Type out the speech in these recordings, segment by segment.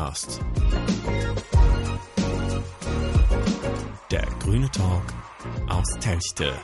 Perkscast. Der grüne Talk aus Telchte.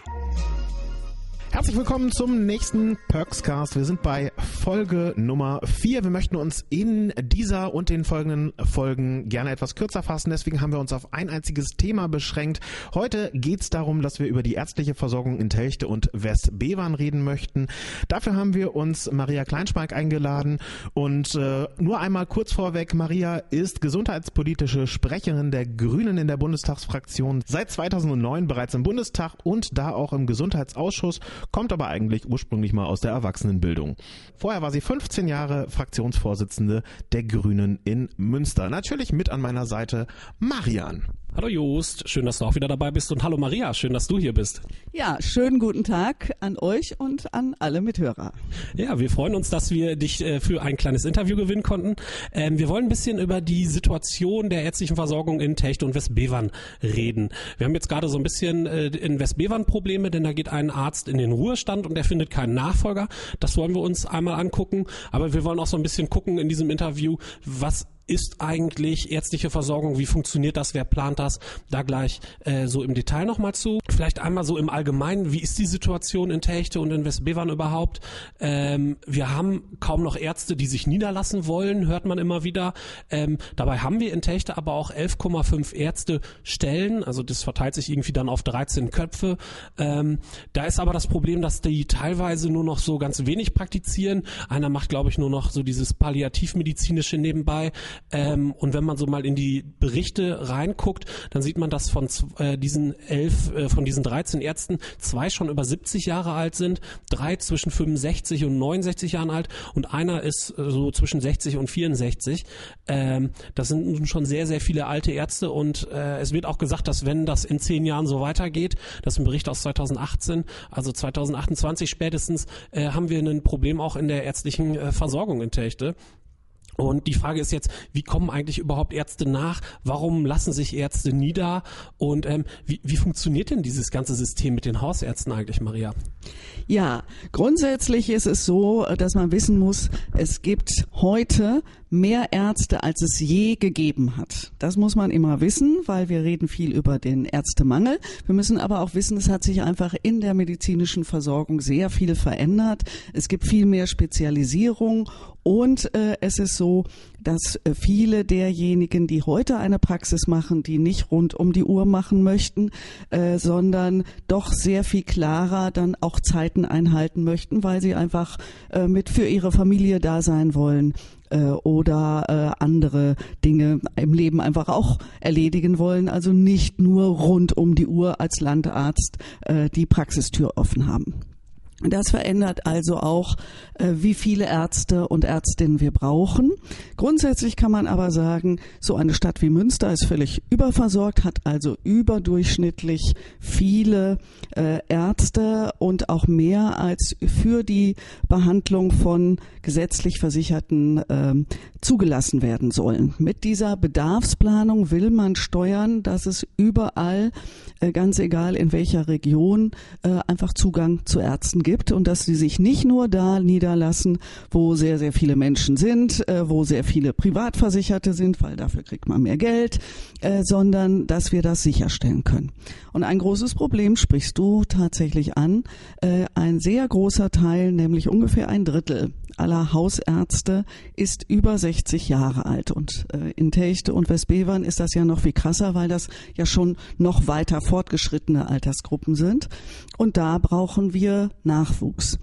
Herzlich willkommen zum nächsten Perkscast. Wir sind bei Folge Nummer 4. Wir möchten uns in dieser und den folgenden Folgen gerne etwas kürzer fassen. Deswegen haben wir uns auf ein einziges Thema beschränkt. Heute geht es darum, dass wir über die ärztliche Versorgung in Telchte und Westbevern reden möchten. Dafür haben wir uns Maria Kleinspark eingeladen. Und äh, nur einmal kurz vorweg, Maria ist gesundheitspolitische Sprecherin der Grünen in der Bundestagsfraktion. Seit 2009 bereits im Bundestag und da auch im Gesundheitsausschuss kommt aber eigentlich ursprünglich mal aus der Erwachsenenbildung. Vorher war sie 15 Jahre Fraktionsvorsitzende der Grünen in Münster. Natürlich mit an meiner Seite Marian. Hallo Jost, schön, dass du auch wieder dabei bist und hallo Maria, schön, dass du hier bist. Ja, schönen guten Tag an euch und an alle Mithörer. Ja, wir freuen uns, dass wir dich äh, für ein kleines Interview gewinnen konnten. Ähm, wir wollen ein bisschen über die Situation der ärztlichen Versorgung in Techte und Westbevern reden. Wir haben jetzt gerade so ein bisschen äh, in Westbevern Probleme, denn da geht ein Arzt in den Ruhestand und er findet keinen Nachfolger. Das wollen wir uns einmal angucken, aber wir wollen auch so ein bisschen gucken in diesem Interview, was ist eigentlich ärztliche Versorgung? Wie funktioniert das? Wer plant das? Da gleich äh, so im Detail nochmal zu. Vielleicht einmal so im Allgemeinen, wie ist die Situation in Techte und in Westbevern überhaupt? Ähm, wir haben kaum noch Ärzte, die sich niederlassen wollen, hört man immer wieder. Ähm, dabei haben wir in Techte aber auch 11,5 Ärzte Stellen, also das verteilt sich irgendwie dann auf 13 Köpfe. Ähm, da ist aber das Problem, dass die teilweise nur noch so ganz wenig praktizieren. Einer macht, glaube ich, nur noch so dieses palliativmedizinische nebenbei. Ähm, und wenn man so mal in die Berichte reinguckt, dann sieht man, dass von äh, diesen elf, äh, von diesen 13 Ärzten zwei schon über 70 Jahre alt sind, drei zwischen 65 und 69 Jahren alt und einer ist äh, so zwischen 60 und 64. Ähm, das sind nun schon sehr, sehr viele alte Ärzte und äh, es wird auch gesagt, dass wenn das in zehn Jahren so weitergeht, das ist ein Bericht aus 2018, also 2028 spätestens, äh, haben wir ein Problem auch in der ärztlichen äh, Versorgung in Techte. Und die Frage ist jetzt, wie kommen eigentlich überhaupt Ärzte nach? Warum lassen sich Ärzte nieder? Und ähm, wie, wie funktioniert denn dieses ganze System mit den Hausärzten eigentlich, Maria? Ja, grundsätzlich ist es so, dass man wissen muss, es gibt heute mehr Ärzte, als es je gegeben hat. Das muss man immer wissen, weil wir reden viel über den Ärztemangel. Wir müssen aber auch wissen, es hat sich einfach in der medizinischen Versorgung sehr viel verändert. Es gibt viel mehr Spezialisierung und äh, es ist so, dass äh, viele derjenigen, die heute eine Praxis machen, die nicht rund um die Uhr machen möchten, äh, sondern doch sehr viel klarer dann auch Zeiten einhalten möchten, weil sie einfach äh, mit für ihre Familie da sein wollen äh, oder äh, andere Dinge im Leben einfach auch erledigen wollen, also nicht nur rund um die Uhr als Landarzt äh, die Praxistür offen haben. Das verändert also auch, äh, wie viele Ärzte und Ärztinnen wir brauchen. Grundsätzlich kann man aber sagen, so eine Stadt wie Münster ist völlig überversorgt, hat also überdurchschnittlich viele äh, Ärzte und auch mehr als für die Behandlung von gesetzlich Versicherten ähm, zugelassen werden sollen. Mit dieser Bedarfsplanung will man steuern, dass es überall, äh, ganz egal in welcher Region, einfach Zugang zu Ärzten gibt und dass sie sich nicht nur da niederlassen, wo sehr, sehr viele Menschen sind, äh, wo sehr viele Privatversicherte sind, weil dafür kriegt man mehr Geld, äh, sondern dass wir das sicherstellen können. Und ein großes Problem sprichst du tatsächlich an. Äh, ein sehr großer Teil, nämlich ungefähr ein Drittel aller Hausärzte ist über 60 Jahre alt. Und äh, in Techte und Westbevern ist das ja noch viel krasser, weil das ja schon noch weiter fortgeschrittene Altersgruppen sind. Und da brauchen wir Nachwuchs.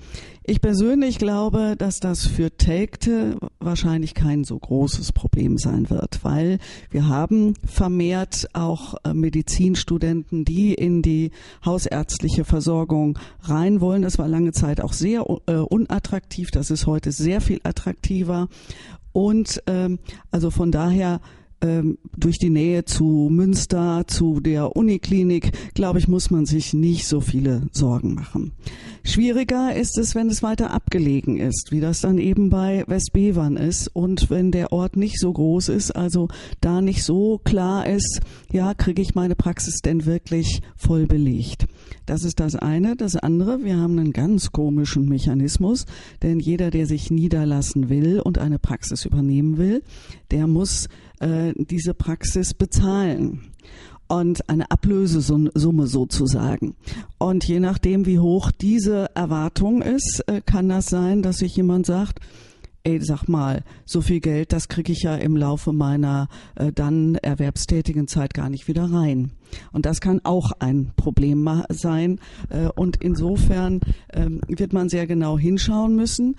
Ich persönlich glaube, dass das für Telgte wahrscheinlich kein so großes Problem sein wird, weil wir haben vermehrt auch äh, Medizinstudenten, die in die hausärztliche Versorgung rein wollen. Das war lange Zeit auch sehr äh, unattraktiv. Das ist heute sehr viel attraktiver. Und ähm, also von daher durch die Nähe zu Münster, zu der Uniklinik, glaube ich, muss man sich nicht so viele Sorgen machen. Schwieriger ist es, wenn es weiter abgelegen ist, wie das dann eben bei Westbevern ist und wenn der Ort nicht so groß ist, also da nicht so klar ist, ja, kriege ich meine Praxis denn wirklich voll belegt. Das ist das eine. Das andere, wir haben einen ganz komischen Mechanismus, denn jeder, der sich niederlassen will und eine Praxis übernehmen will, der muss äh, diese Praxis bezahlen und eine Ablösesumme sozusagen. Und je nachdem, wie hoch diese Erwartung ist, äh, kann das sein, dass sich jemand sagt, ey, sag mal, so viel Geld, das kriege ich ja im Laufe meiner äh, dann erwerbstätigen Zeit gar nicht wieder rein. Und das kann auch ein Problem sein. Äh, und insofern äh, wird man sehr genau hinschauen müssen.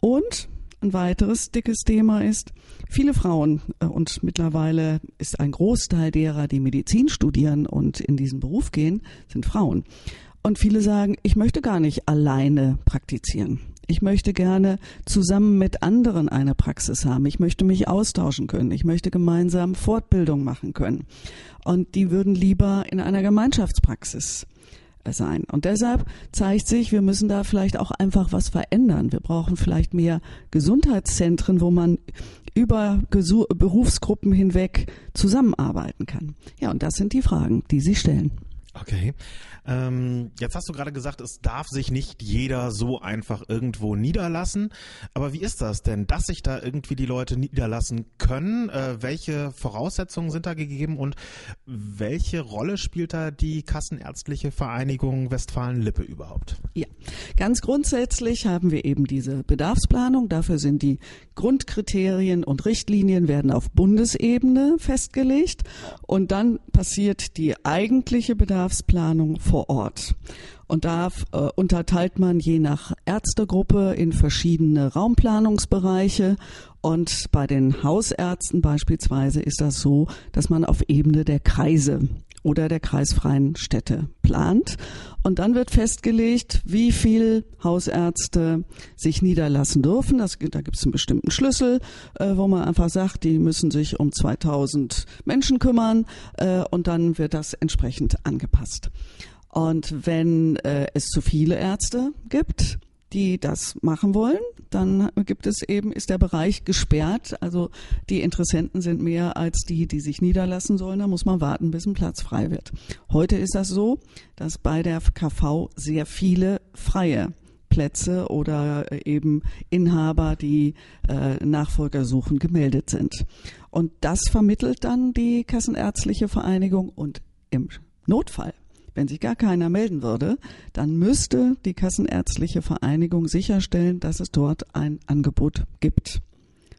Und ein weiteres dickes Thema ist, viele Frauen äh, und mittlerweile ist ein Großteil derer, die Medizin studieren und in diesen Beruf gehen, sind Frauen. Und viele sagen, ich möchte gar nicht alleine praktizieren. Ich möchte gerne zusammen mit anderen eine Praxis haben. Ich möchte mich austauschen können. Ich möchte gemeinsam Fortbildung machen können. Und die würden lieber in einer Gemeinschaftspraxis sein. Und deshalb zeigt sich, wir müssen da vielleicht auch einfach was verändern. Wir brauchen vielleicht mehr Gesundheitszentren, wo man über Berufsgruppen hinweg zusammenarbeiten kann. Ja, und das sind die Fragen, die Sie stellen. Okay. Ähm, jetzt hast du gerade gesagt, es darf sich nicht jeder so einfach irgendwo niederlassen. Aber wie ist das denn, dass sich da irgendwie die Leute niederlassen können? Äh, welche Voraussetzungen sind da gegeben und welche Rolle spielt da die Kassenärztliche Vereinigung Westfalen-Lippe überhaupt? Ja, ganz grundsätzlich haben wir eben diese Bedarfsplanung. Dafür sind die Grundkriterien und Richtlinien werden auf Bundesebene festgelegt und dann passiert die eigentliche Bedarfsplanung vor vor Ort. Und da äh, unterteilt man je nach Ärztegruppe in verschiedene Raumplanungsbereiche. Und bei den Hausärzten beispielsweise ist das so, dass man auf Ebene der Kreise oder der kreisfreien Städte plant. Und dann wird festgelegt, wie viel Hausärzte sich niederlassen dürfen. Das, da gibt es einen bestimmten Schlüssel, äh, wo man einfach sagt, die müssen sich um 2000 Menschen kümmern äh, und dann wird das entsprechend angepasst. Und wenn äh, es zu viele Ärzte gibt, die das machen wollen, dann gibt es eben, ist der Bereich gesperrt. Also die Interessenten sind mehr als die, die sich niederlassen sollen. Da muss man warten, bis ein Platz frei wird. Heute ist das so, dass bei der KV sehr viele freie Plätze oder eben Inhaber, die äh, Nachfolger suchen, gemeldet sind. Und das vermittelt dann die Kassenärztliche Vereinigung und im Notfall wenn sich gar keiner melden würde, dann müsste die Kassenärztliche Vereinigung sicherstellen, dass es dort ein Angebot gibt.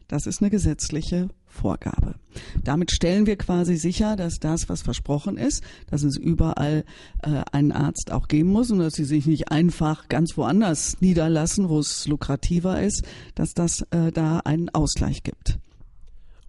Das ist eine gesetzliche Vorgabe. Damit stellen wir quasi sicher, dass das, was versprochen ist, dass es überall äh, einen Arzt auch geben muss und dass sie sich nicht einfach ganz woanders niederlassen, wo es lukrativer ist, dass das äh, da einen Ausgleich gibt.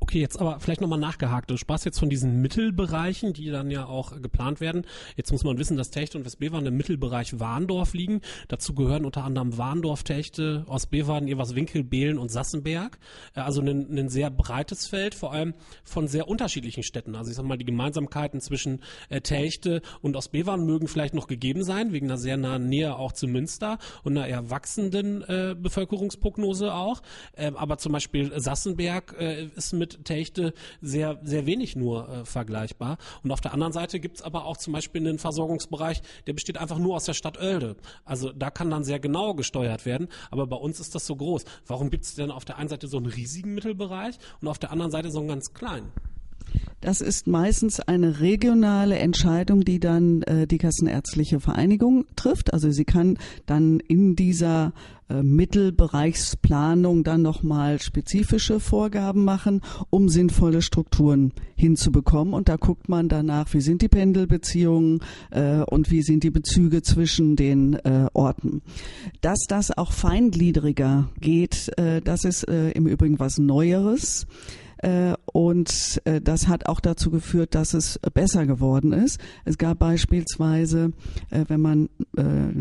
Okay, jetzt aber vielleicht nochmal nachgehakt. Du sprachst jetzt von diesen Mittelbereichen, die dann ja auch geplant werden. Jetzt muss man wissen, dass Techte und Westbevern im Mittelbereich Warndorf liegen. Dazu gehören unter anderem Warndorf, Techte, Ostbevern, Everswinkel, Behlen und Sassenberg. Äh, also ein, ein sehr breites Feld, vor allem von sehr unterschiedlichen Städten. Also ich sag mal, die Gemeinsamkeiten zwischen äh, Techte und Ostbevern mögen vielleicht noch gegeben sein, wegen einer sehr nahen Nähe auch zu Münster und einer eher wachsenden äh, Bevölkerungsprognose auch. Ähm, aber zum Beispiel Sassenberg äh, ist mit Techte sehr, sehr wenig nur äh, vergleichbar. Und auf der anderen Seite gibt's aber auch zum Beispiel einen Versorgungsbereich, der besteht einfach nur aus der Stadt Oelde. Also da kann dann sehr genau gesteuert werden, aber bei uns ist das so groß. Warum gibt's denn auf der einen Seite so einen riesigen Mittelbereich und auf der anderen Seite so einen ganz kleinen? Das ist meistens eine regionale Entscheidung, die dann äh, die Kassenärztliche Vereinigung trifft. Also sie kann dann in dieser äh, Mittelbereichsplanung dann nochmal spezifische Vorgaben machen, um sinnvolle Strukturen hinzubekommen. Und da guckt man danach, wie sind die Pendelbeziehungen äh, und wie sind die Bezüge zwischen den äh, Orten. Dass das auch feingliedriger geht, äh, das ist äh, im Übrigen was Neueres. Äh, und äh, das hat auch dazu geführt, dass es besser geworden ist. Es gab beispielsweise, äh, wenn man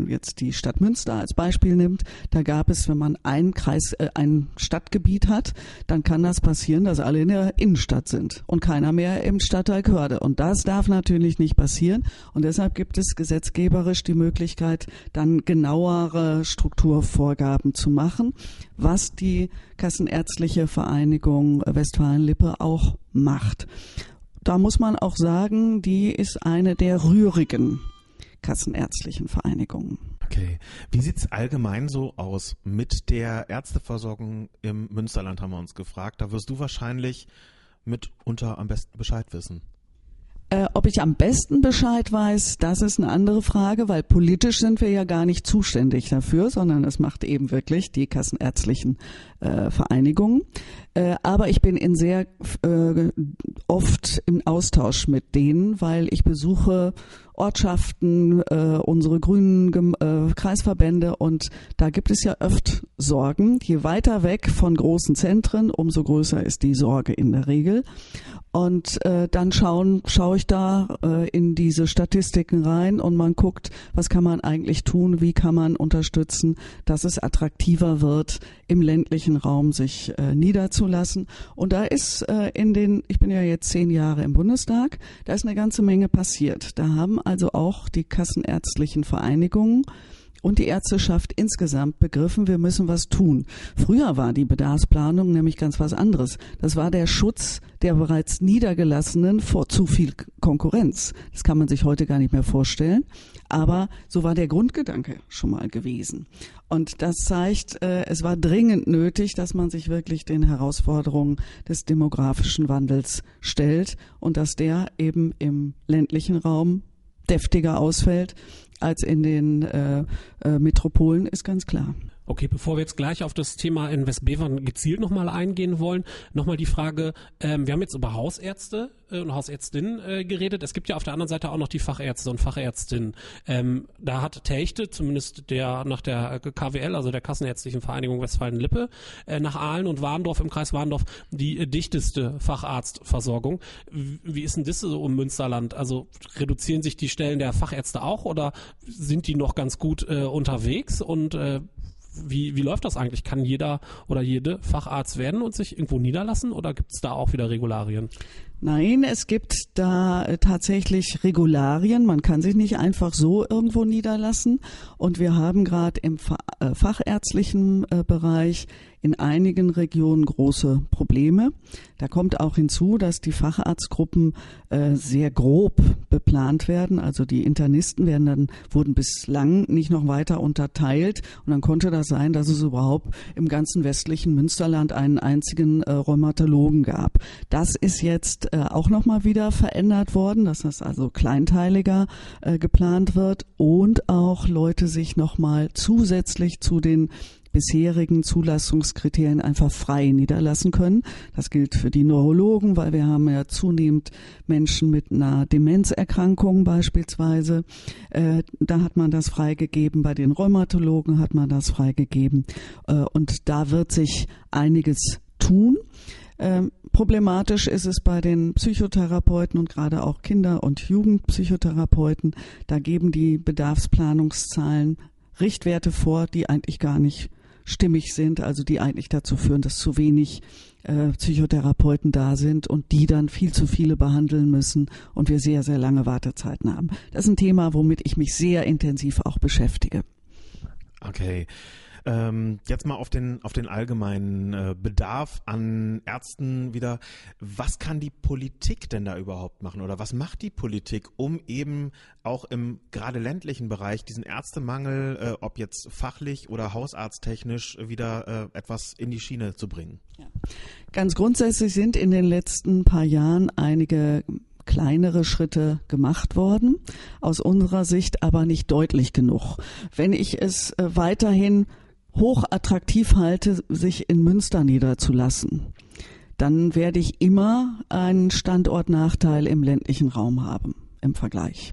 jetzt die Stadt Münster als Beispiel nimmt, da gab es, wenn man ein Kreis, ein Stadtgebiet hat, dann kann das passieren, dass alle in der Innenstadt sind und keiner mehr im Stadtteil Körde. Und das darf natürlich nicht passieren. Und deshalb gibt es gesetzgeberisch die Möglichkeit, dann genauere Strukturvorgaben zu machen, was die Kassenärztliche Vereinigung Westfalen-Lippe auch macht. Da muss man auch sagen, die ist eine der rührigen kassenärztlichen Vereinigungen. Okay. Wie sieht's allgemein so aus mit der Ärzteversorgung im Münsterland, haben wir uns gefragt. Da wirst du wahrscheinlich mitunter am besten Bescheid wissen. Äh, ob ich am besten Bescheid weiß, das ist eine andere Frage, weil politisch sind wir ja gar nicht zuständig dafür, sondern es macht eben wirklich die kassenärztlichen äh, Vereinigungen. Äh, aber ich bin in sehr äh, oft im Austausch mit denen, weil ich besuche Ortschaften, äh, unsere grünen äh, Kreisverbände und da gibt es ja oft Sorgen. Je weiter weg von großen Zentren, umso größer ist die Sorge in der Regel. Und äh, dann schauen, schaue ich da äh, in diese Statistiken rein und man guckt, was kann man eigentlich tun, wie kann man unterstützen, dass es attraktiver wird, im ländlichen Raum sich äh, niederzulassen. Und da ist äh, in den, ich bin ja jetzt zehn Jahre im Bundestag, da ist eine ganze Menge passiert. Da haben also auch die kassenärztlichen Vereinigungen und die Ärzteschaft insgesamt begriffen, wir müssen was tun. Früher war die Bedarfsplanung nämlich ganz was anderes. Das war der Schutz der bereits Niedergelassenen vor zu viel Konkurrenz. Das kann man sich heute gar nicht mehr vorstellen. Aber so war der Grundgedanke schon mal gewesen. Und das zeigt, äh, es war dringend nötig, dass man sich wirklich den Herausforderungen des demografischen Wandels stellt und dass der eben im ländlichen Raum deftiger ausfällt als in den äh, äh, Metropolen, ist ganz klar. Okay, bevor wir jetzt gleich auf das Thema in Westbevern gezielt nochmal eingehen wollen, nochmal die Frage, ähm, wir haben jetzt über Hausärzte äh, und Hausärztinnen äh, geredet. Es gibt ja auf der anderen Seite auch noch die Fachärzte und Fachärztinnen. Ähm, da hat Techte, zumindest der nach der KWL, also der Kassenärztlichen Vereinigung Westfalen-Lippe, äh, nach Aalen und Warndorf im Kreis Warndorf die äh, dichteste Facharztversorgung. Wie ist denn das so im Münsterland? Also reduzieren sich die Stellen der Fachärzte auch oder sind die noch ganz gut äh, unterwegs und äh, wie, wie läuft das eigentlich? Kann jeder oder jede Facharzt werden und sich irgendwo niederlassen oder gibt es da auch wieder Regularien? Nein, es gibt da äh, tatsächlich Regularien. Man kann sich nicht einfach so irgendwo niederlassen. Und wir haben gerade im äh, fachärztlichen äh, Bereich in einigen Regionen große Probleme. Da kommt auch hinzu, dass die Facharztgruppen äh, sehr grob beplant werden. Also die Internisten werden dann, wurden bislang nicht noch weiter unterteilt. Und dann konnte das sein, dass es überhaupt im ganzen westlichen Münsterland einen einzigen äh, Rheumatologen gab. Das ist jetzt äh, auch nochmal wieder verändert worden, dass das also kleinteiliger äh, geplant wird und auch Leute sich nochmal zusätzlich zu den bisherigen Zulassungskriterien einfach frei niederlassen können. Das gilt für die Neurologen, weil wir haben ja zunehmend Menschen mit einer Demenzerkrankung beispielsweise. Äh, da hat man das freigegeben. Bei den Rheumatologen hat man das freigegeben. Äh, und da wird sich einiges tun. Ähm, problematisch ist es bei den Psychotherapeuten und gerade auch Kinder- und Jugendpsychotherapeuten. Da geben die Bedarfsplanungszahlen Richtwerte vor, die eigentlich gar nicht stimmig sind, also die eigentlich dazu führen, dass zu wenig äh, Psychotherapeuten da sind und die dann viel zu viele behandeln müssen und wir sehr, sehr lange Wartezeiten haben. Das ist ein Thema, womit ich mich sehr intensiv auch beschäftige. Okay. Ähm, jetzt mal auf den, auf den allgemeinen äh, Bedarf an Ärzten wieder. Was kann die Politik denn da überhaupt machen oder was macht die Politik, um eben auch im gerade ländlichen Bereich diesen Ärztemangel, äh, ob jetzt fachlich oder hausarzttechnisch, wieder äh, etwas in die Schiene zu bringen? Ja. Ganz grundsätzlich sind in den letzten paar Jahren einige kleinere Schritte gemacht worden, aus unserer Sicht aber nicht deutlich genug. Wenn ich es äh, weiterhin hochattraktiv halte, sich in Münster niederzulassen, dann werde ich immer einen Standortnachteil im ländlichen Raum haben im Vergleich.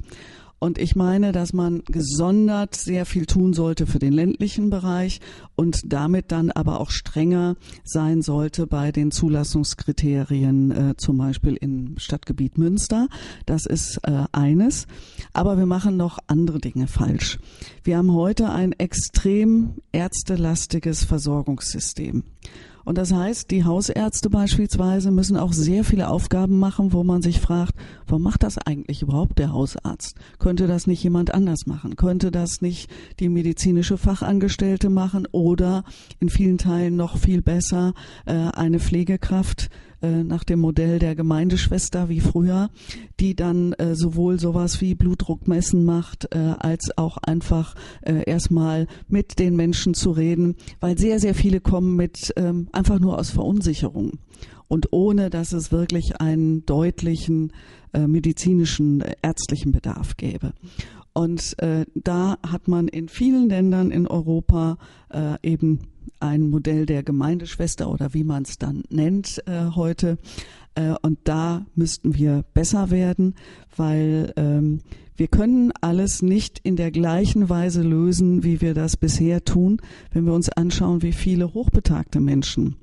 Und ich meine, dass man gesondert sehr viel tun sollte für den ländlichen Bereich und damit dann aber auch strenger sein sollte bei den Zulassungskriterien, äh, zum Beispiel im Stadtgebiet Münster. Das ist äh, eines. Aber wir machen noch andere Dinge falsch. Wir haben heute ein extrem ärztelastiges Versorgungssystem. Und das heißt, die Hausärzte beispielsweise müssen auch sehr viele Aufgaben machen, wo man sich fragt, warum macht das eigentlich überhaupt der Hausarzt? Könnte das nicht jemand anders machen? Könnte das nicht die medizinische Fachangestellte machen oder in vielen Teilen noch viel besser äh, eine Pflegekraft äh, nach dem Modell der Gemeindeschwester wie früher, die dann äh, sowohl sowas wie Blutdruckmessen macht, äh, als auch einfach äh, erstmal mit den Menschen zu reden, weil sehr, sehr viele kommen mit ähm, einfach nur aus Verunsicherung und ohne, dass es wirklich einen deutlichen äh, medizinischen, ärztlichen Bedarf gäbe. Und da hat man in vielen Ländern in Europa eben ein Modell der Gemeindeschwester oder wie man es dann nennt äh, heute. Äh, und da müssten wir besser werden, weil ähm, wir können alles nicht in der gleichen Weise lösen, wie wir das bisher tun, wenn wir uns anschauen, wie viele hochbetagte Menschen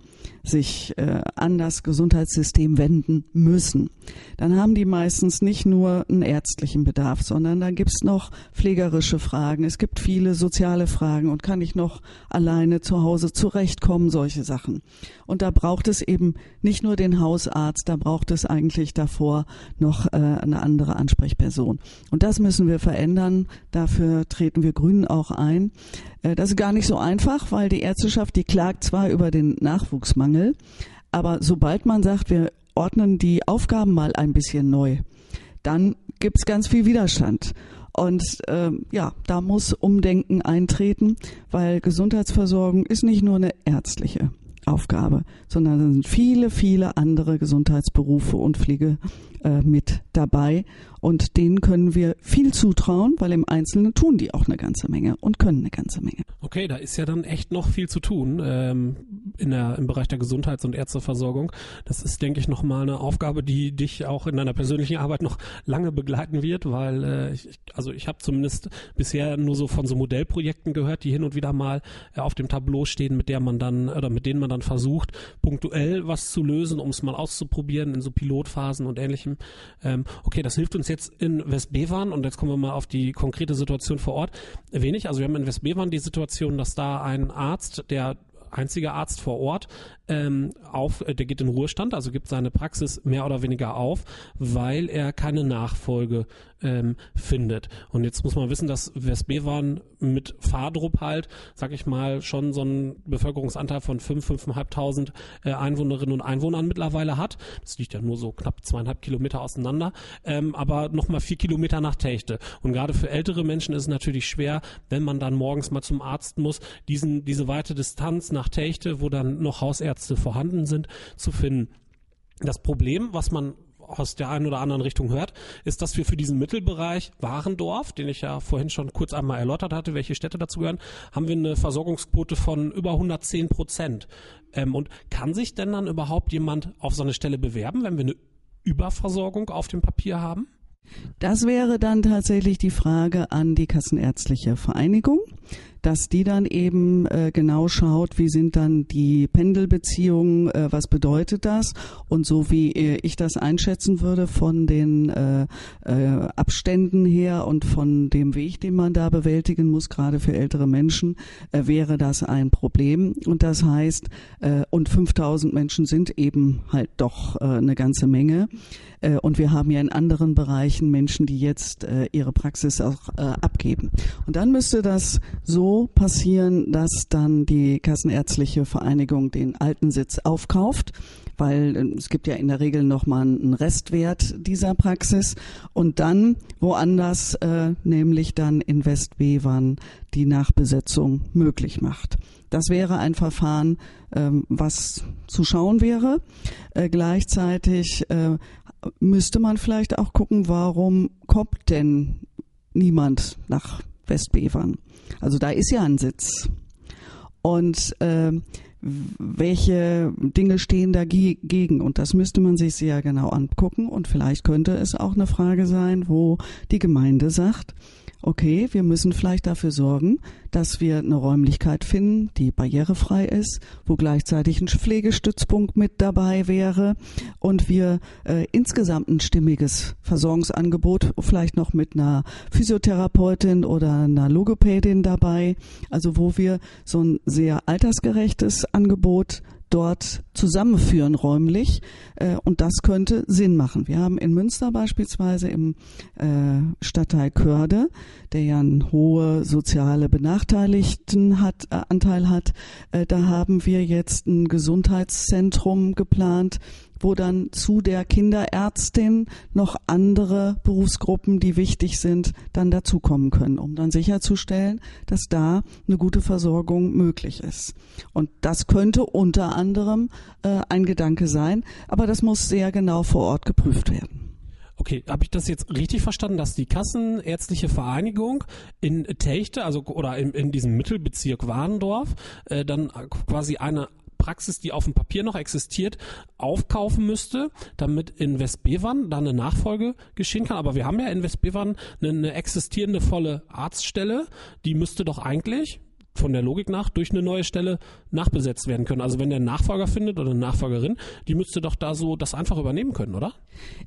sich äh, an das Gesundheitssystem wenden müssen, dann haben die meistens nicht nur einen ärztlichen Bedarf, sondern dann gibt's noch pflegerische Fragen, es gibt viele soziale Fragen und kann ich noch alleine zu Hause zurechtkommen, solche Sachen. Und da braucht es eben nicht nur den Hausarzt, da braucht es eigentlich davor noch äh, eine andere Ansprechperson. Und das müssen wir verändern, dafür treten wir Grünen auch ein. Äh, das ist gar nicht so einfach, weil die Ärzteschaft, die klagt zwar über den Nachwuchsmangel, aber sobald man sagt, wir ordnen die Aufgaben mal ein bisschen neu, dann gibt es ganz viel Widerstand. Und äh, ja, da muss Umdenken eintreten, weil Gesundheitsversorgung ist nicht nur eine ärztliche Aufgabe, sondern es sind viele, viele andere Gesundheitsberufe und Pflege äh, mit dabei. Und denen können wir viel zutrauen, weil im Einzelnen tun die auch eine ganze Menge und können eine ganze Menge. Okay, da ist ja dann echt noch viel zu tun ähm, in der, im Bereich der Gesundheits- und Ärzteversorgung. Das ist, denke ich, nochmal eine Aufgabe, die dich auch in deiner persönlichen Arbeit noch lange begleiten wird, weil äh, ich, also ich habe zumindest bisher nur so von so Modellprojekten gehört, die hin und wieder mal äh, auf dem Tableau stehen, mit der man dann oder mit denen man dann versucht, punktuell was zu lösen, um es mal auszuprobieren in so Pilotphasen und ähnlichem. Ähm, okay, das hilft uns jetzt in Westbevern und jetzt kommen wir mal auf die konkrete Situation vor Ort wenig. Also wir haben in Westbevern die Situation, dass da ein Arzt, der einzige Arzt vor Ort, ähm, auf, äh, der geht in Ruhestand, also gibt seine Praxis mehr oder weniger auf, weil er keine Nachfolge ähm, findet. Und jetzt muss man wissen, dass Westbevern mit Fahrdruck halt, sag ich mal, schon so einen Bevölkerungsanteil von 5, 5.500 äh, Einwohnerinnen und Einwohnern mittlerweile hat. Das liegt ja nur so knapp zweieinhalb Kilometer auseinander, ähm, aber nochmal vier Kilometer nach Techte. Und gerade für ältere Menschen ist es natürlich schwer, wenn man dann morgens mal zum Arzt muss, diesen, diese weite Distanz nach Techte, wo dann noch Hausärzte vorhanden sind, zu finden. Das Problem, was man aus der einen oder anderen Richtung hört, ist, dass wir für diesen Mittelbereich Warendorf, den ich ja vorhin schon kurz einmal erläutert hatte, welche Städte dazu gehören, haben wir eine Versorgungsquote von über 110 Prozent. Ähm, und kann sich denn dann überhaupt jemand auf so eine Stelle bewerben, wenn wir eine Überversorgung auf dem Papier haben? Das wäre dann tatsächlich die Frage an die Kassenärztliche Vereinigung dass die dann eben äh, genau schaut, wie sind dann die Pendelbeziehungen, äh, was bedeutet das? Und so wie äh, ich das einschätzen würde von den äh, äh, Abständen her und von dem Weg, den man da bewältigen muss, gerade für ältere Menschen, äh, wäre das ein Problem. Und das heißt, äh, und 5000 Menschen sind eben halt doch äh, eine ganze Menge. Äh, und wir haben ja in anderen Bereichen Menschen, die jetzt äh, ihre Praxis auch äh, abgeben. Und dann müsste das so passieren, dass dann die Kassenärztliche Vereinigung den alten Sitz aufkauft, weil äh, es gibt ja in der Regel noch mal einen Restwert dieser Praxis und dann woanders, äh, nämlich dann in Westbevern, die Nachbesetzung möglich macht. Das wäre ein Verfahren, ähm, was zu schauen wäre. Äh, gleichzeitig äh, müsste man vielleicht auch gucken, warum kommt denn niemand nach Westbevern? Also da ist ja ein Sitz. Und äh, welche Dinge stehen dagegen? Und das müsste man sich sehr genau angucken. Und vielleicht könnte es auch eine Frage sein, wo die Gemeinde sagt, okay, wir müssen vielleicht dafür sorgen, dass wir eine Räumlichkeit finden, die barrierefrei ist, wo gleichzeitig ein Pflegestützpunkt mit dabei wäre und wir äh, insgesamt ein stimmiges Versorgungsangebot, vielleicht noch mit einer Physiotherapeutin oder einer Logopädin dabei, also wo wir so ein sehr altersgerechtes Angebot dort zusammenführen räumlich äh, und das könnte Sinn machen. Wir haben in Münster beispielsweise im äh, Stadtteil Körde, der ja einen hohe soziale Benachteiligten hat, äh, Anteil hat, da haben wir jetzt ein Gesundheitszentrum geplant, wo dann zu der Kinderärztin noch andere Berufsgruppen, die wichtig sind, dann dazukommen können, um dann sicherzustellen, dass da eine gute Versorgung möglich ist. Und das könnte unter anderem äh, ein Gedanke sein, aber das muss sehr genau vor Ort geprüft werden. Okay, habe ich das jetzt richtig verstanden, dass die Kassenärztliche Vereinigung in Techte, also oder in, in diesem Mittelbezirk Warndorf, äh, dann quasi eine Praxis, die auf dem Papier noch existiert, aufkaufen müsste, damit in Westbevern dann eine Nachfolge geschehen kann. Aber wir haben ja in Westbevern eine, eine existierende volle Arztstelle, die müsste doch eigentlich von der Logik nach durch eine neue Stelle nachbesetzt werden können. Also wenn der Nachfolger findet oder eine Nachfolgerin, die müsste doch da so das einfach übernehmen können, oder?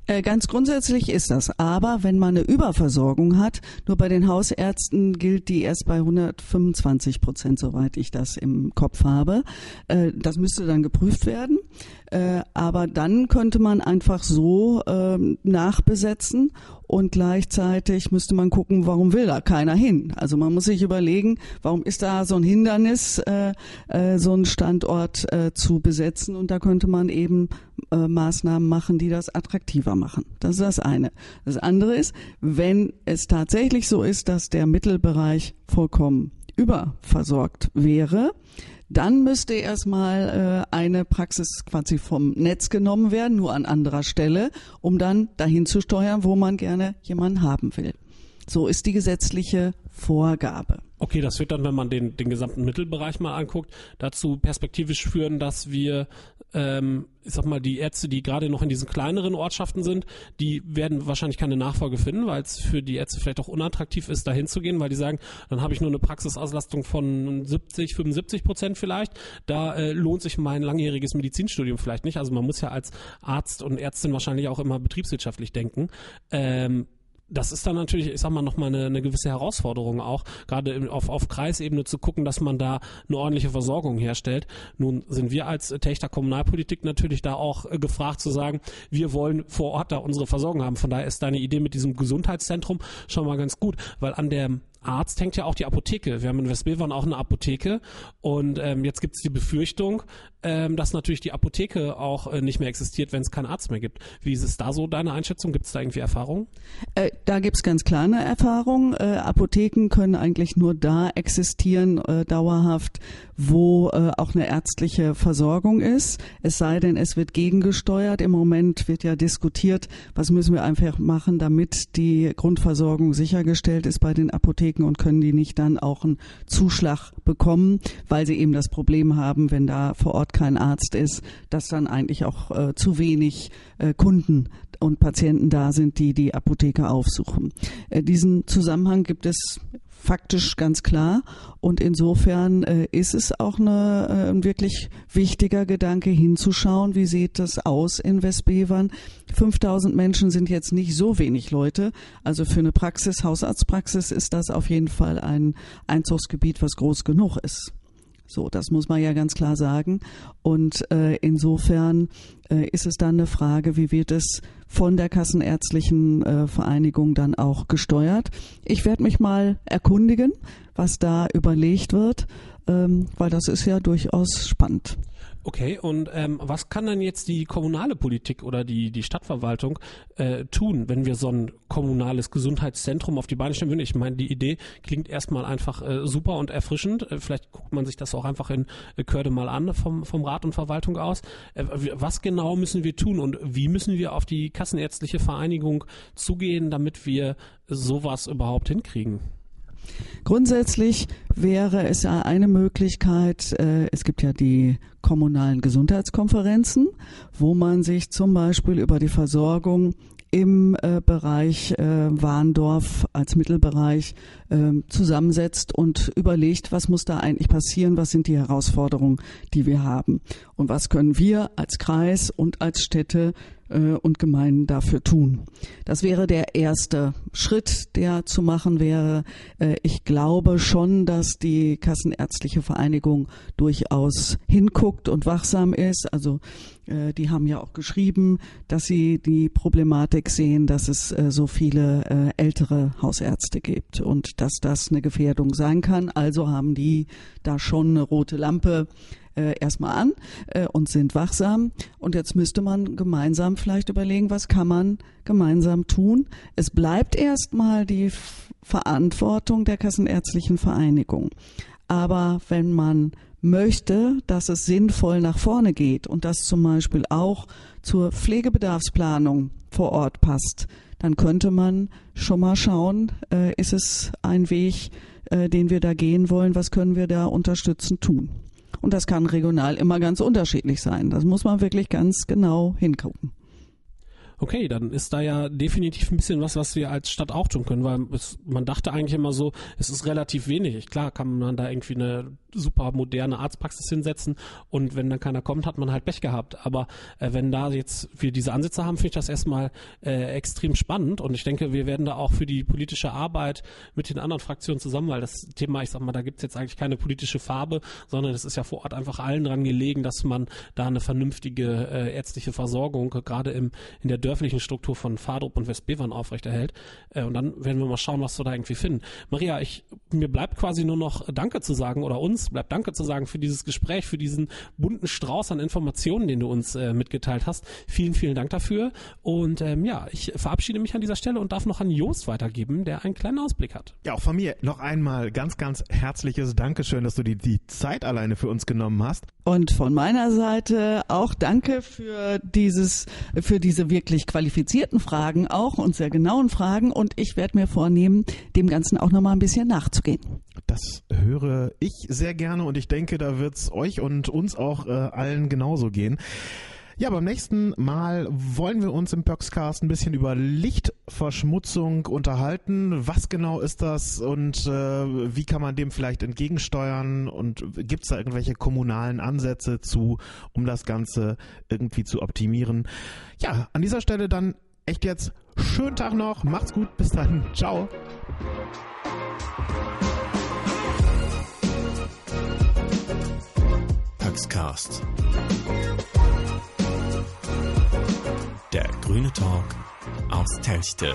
Äh, ganz grundsätzlich ist das. Aber wenn man eine Überversorgung hat, nur bei den Hausärzten gilt die erst bei 125 Prozent, soweit ich das im Kopf habe. Äh, das müsste dann geprüft werden. Äh, aber dann könnte man einfach so ähm, nachbesetzen und gleichzeitig müsste man gucken, warum will da keiner hin? Also man muss sich überlegen, warum ist da so ein Hindernis, äh, äh, so einen Standort äh, zu besetzen und da könnte man eben äh, Maßnahmen machen, die das attraktiver machen. Das ist das eine. Das andere ist, wenn es tatsächlich so ist, dass der Mittelbereich vollkommen überversorgt wäre, dann müsste erstmal äh, eine Praxis quasi vom Netz genommen werden, nur an anderer Stelle, um dann dahin zu steuern, wo man gerne jemanden haben will. So ist die gesetzliche Vorgabe. Okay, das wird dann, wenn man den, den gesamten Mittelbereich mal anguckt, dazu perspektivisch führen, dass wir ähm, ich sag mal, die Ärzte, die gerade noch in diesen kleineren Ortschaften sind, die werden wahrscheinlich keine Nachfolge finden, weil es für die Ärzte vielleicht auch unattraktiv ist, dahin zu gehen, weil die sagen, dann habe ich nur eine Praxisauslastung von 70, 75 Prozent vielleicht. Da äh, lohnt sich mein langjähriges Medizinstudium vielleicht nicht. Also man muss ja als Arzt und Ärztin wahrscheinlich auch immer betriebswirtschaftlich denken. Ähm, das ist dann natürlich, ich sag mal, nochmal eine, eine gewisse Herausforderung auch, gerade auf, auf Kreisebene zu gucken, dass man da eine ordentliche Versorgung herstellt. Nun sind wir als Techter Kommunalpolitik natürlich da auch äh, gefragt zu sagen, wir wollen vor Ort da unsere Versorgung haben. Von daher ist deine Idee mit diesem Gesundheitszentrum schon mal ganz gut, weil an der Arzt hängt ja auch die Apotheke. Wir haben in Westbevern auch eine Apotheke und ähm, jetzt gibt es die Befürchtung, ähm, dass natürlich die Apotheke auch äh, nicht mehr existiert, wenn es keinen Arzt mehr gibt. Wie ist es da so deine Einschätzung? Gibt es da irgendwie Erfahrungen? Äh, da gibt es ganz klar eine Erfahrung. Äh, Apotheken können eigentlich nur da existieren, äh, dauerhaft, wo äh, auch eine ärztliche Versorgung ist. Es sei denn, es wird gegengesteuert. Im Moment wird ja diskutiert, was müssen wir einfach machen, damit die Grundversorgung sichergestellt ist bei den Apotheken und können die nicht dann auch einen Zuschlag bekommen, weil sie eben das Problem haben, wenn da vor Ort kein Arzt ist, dass dann eigentlich auch äh, zu wenig äh, Kunden und Patienten da sind, die die Apotheke aufsuchen. Äh, diesen Zusammenhang gibt es faktisch ganz klar. Und insofern äh, ist es auch eine, äh, ein wirklich wichtiger Gedanke hinzuschauen, wie sieht das aus in Westbevern. 5000 Menschen sind jetzt nicht so wenig Leute. Also für eine Praxis, Hausarztpraxis ist das auf jeden Fall ein Einzugsgebiet, was groß genug ist. So, das muss man ja ganz klar sagen. Und äh, insofern äh, ist es dann eine Frage, wie wird es von der Kassenärztlichen äh, Vereinigung dann auch gesteuert. Ich werde mich mal erkundigen, was da überlegt wird, ähm, weil das ist ja durchaus spannend. Okay, und ähm, was kann dann jetzt die kommunale Politik oder die, die Stadtverwaltung äh, tun, wenn wir so ein kommunales Gesundheitszentrum auf die Beine stellen würden? Ich meine, die Idee klingt erstmal einfach äh, super und erfrischend. Äh, vielleicht guckt man sich das auch einfach in äh, Körde mal an vom, vom Rat und Verwaltung aus. Äh, was genau müssen wir tun und wie müssen wir auf die Kassenärztliche Vereinigung zugehen, damit wir sowas überhaupt hinkriegen? Grundsätzlich wäre es eine Möglichkeit, äh, es gibt ja die kommunalen Gesundheitskonferenzen, wo man sich zum Beispiel über die Versorgung im äh, Bereich äh, Warndorf als Mittelbereich äh, zusammensetzt und überlegt, was muss da eigentlich passieren, was sind die Herausforderungen, die wir haben. Und was können wir als Kreis und als Städte äh, und Gemeinden dafür tun. Das wäre der erste Schritt, der zu machen wäre. Äh, ich glaube schon, dass die Kassenärztliche Vereinigung durchaus hinguckt und wachsam ist. Also äh, die haben ja auch geschrieben, dass sie die Problematik sehen, dass es so viele ältere Hausärzte gibt und dass das eine Gefährdung sein kann. Also haben die da schon eine rote Lampe äh, erstmal an äh, und sind wachsam. Und jetzt müsste man gemeinsam vielleicht überlegen, was kann man gemeinsam tun. Es bleibt erstmal die Verantwortung der Kassenärztlichen Vereinigung. Aber wenn man möchte, dass es sinnvoll nach vorne geht und das zum Beispiel auch zur Pflegebedarfsplanung vor Ort passt, dann könnte man schon mal schauen, äh, ist es ein Weg, äh, den wir da gehen wollen, was können wir da unterstützend tun. Und das kann regional immer ganz unterschiedlich sein. Das muss man wirklich ganz genau hingucken. Okay, dann ist da ja definitiv ein bisschen was, was wir als Stadt auch tun können, weil es, man dachte eigentlich immer so, es ist relativ wenig. Klar kann man da irgendwie eine super moderne Arztpraxis hinsetzen und wenn dann keiner kommt, hat man halt Pech gehabt. Aber äh, wenn da jetzt wir diese Ansätze haben, finde ich das erstmal äh, extrem spannend und ich denke, wir werden da auch für die politische Arbeit mit den anderen Fraktionen zusammen, weil das Thema, ich sag mal, da gibt's jetzt eigentlich keine politische Farbe, sondern es ist ja vor Ort einfach allen dran gelegen, dass man da eine vernünftige äh, ärztliche Versorgung gerade im in der dörflichen Struktur von Fadrup und Westbevern aufrechterhält. Äh, und dann werden wir mal schauen, was wir da irgendwie finden. Maria, ich, mir bleibt quasi nur noch Danke zu sagen oder uns bleibt Danke zu sagen für dieses Gespräch, für diesen bunten Strauß an Informationen, den du uns äh, mitgeteilt hast. Vielen, vielen Dank dafür. Und ähm, ja, ich verabschiede mich an dieser Stelle und darf noch an Jost weitergeben, der einen kleinen Ausblick hat. Ja, auch von mir noch einmal ganz, ganz herzliches Dankeschön, dass du die, die Zeit alleine für uns genommen hast. Und von meiner Seite auch danke für dieses, für diese wirklich qualifizierten Fragen auch und sehr genauen Fragen. Und ich werde mir vornehmen, dem Ganzen auch nochmal ein bisschen nachzugehen. Das höre ich sehr gerne und ich denke, da wird es euch und uns auch äh, allen genauso gehen. Ja, beim nächsten Mal wollen wir uns im Pöxcast ein bisschen über Lichtverschmutzung unterhalten. Was genau ist das und äh, wie kann man dem vielleicht entgegensteuern und gibt es da irgendwelche kommunalen Ansätze zu, um das Ganze irgendwie zu optimieren? Ja, an dieser Stelle dann echt jetzt schönen Tag noch, macht's gut, bis dann, ciao. Pöxcast. Der grüne Talk aus Telchte.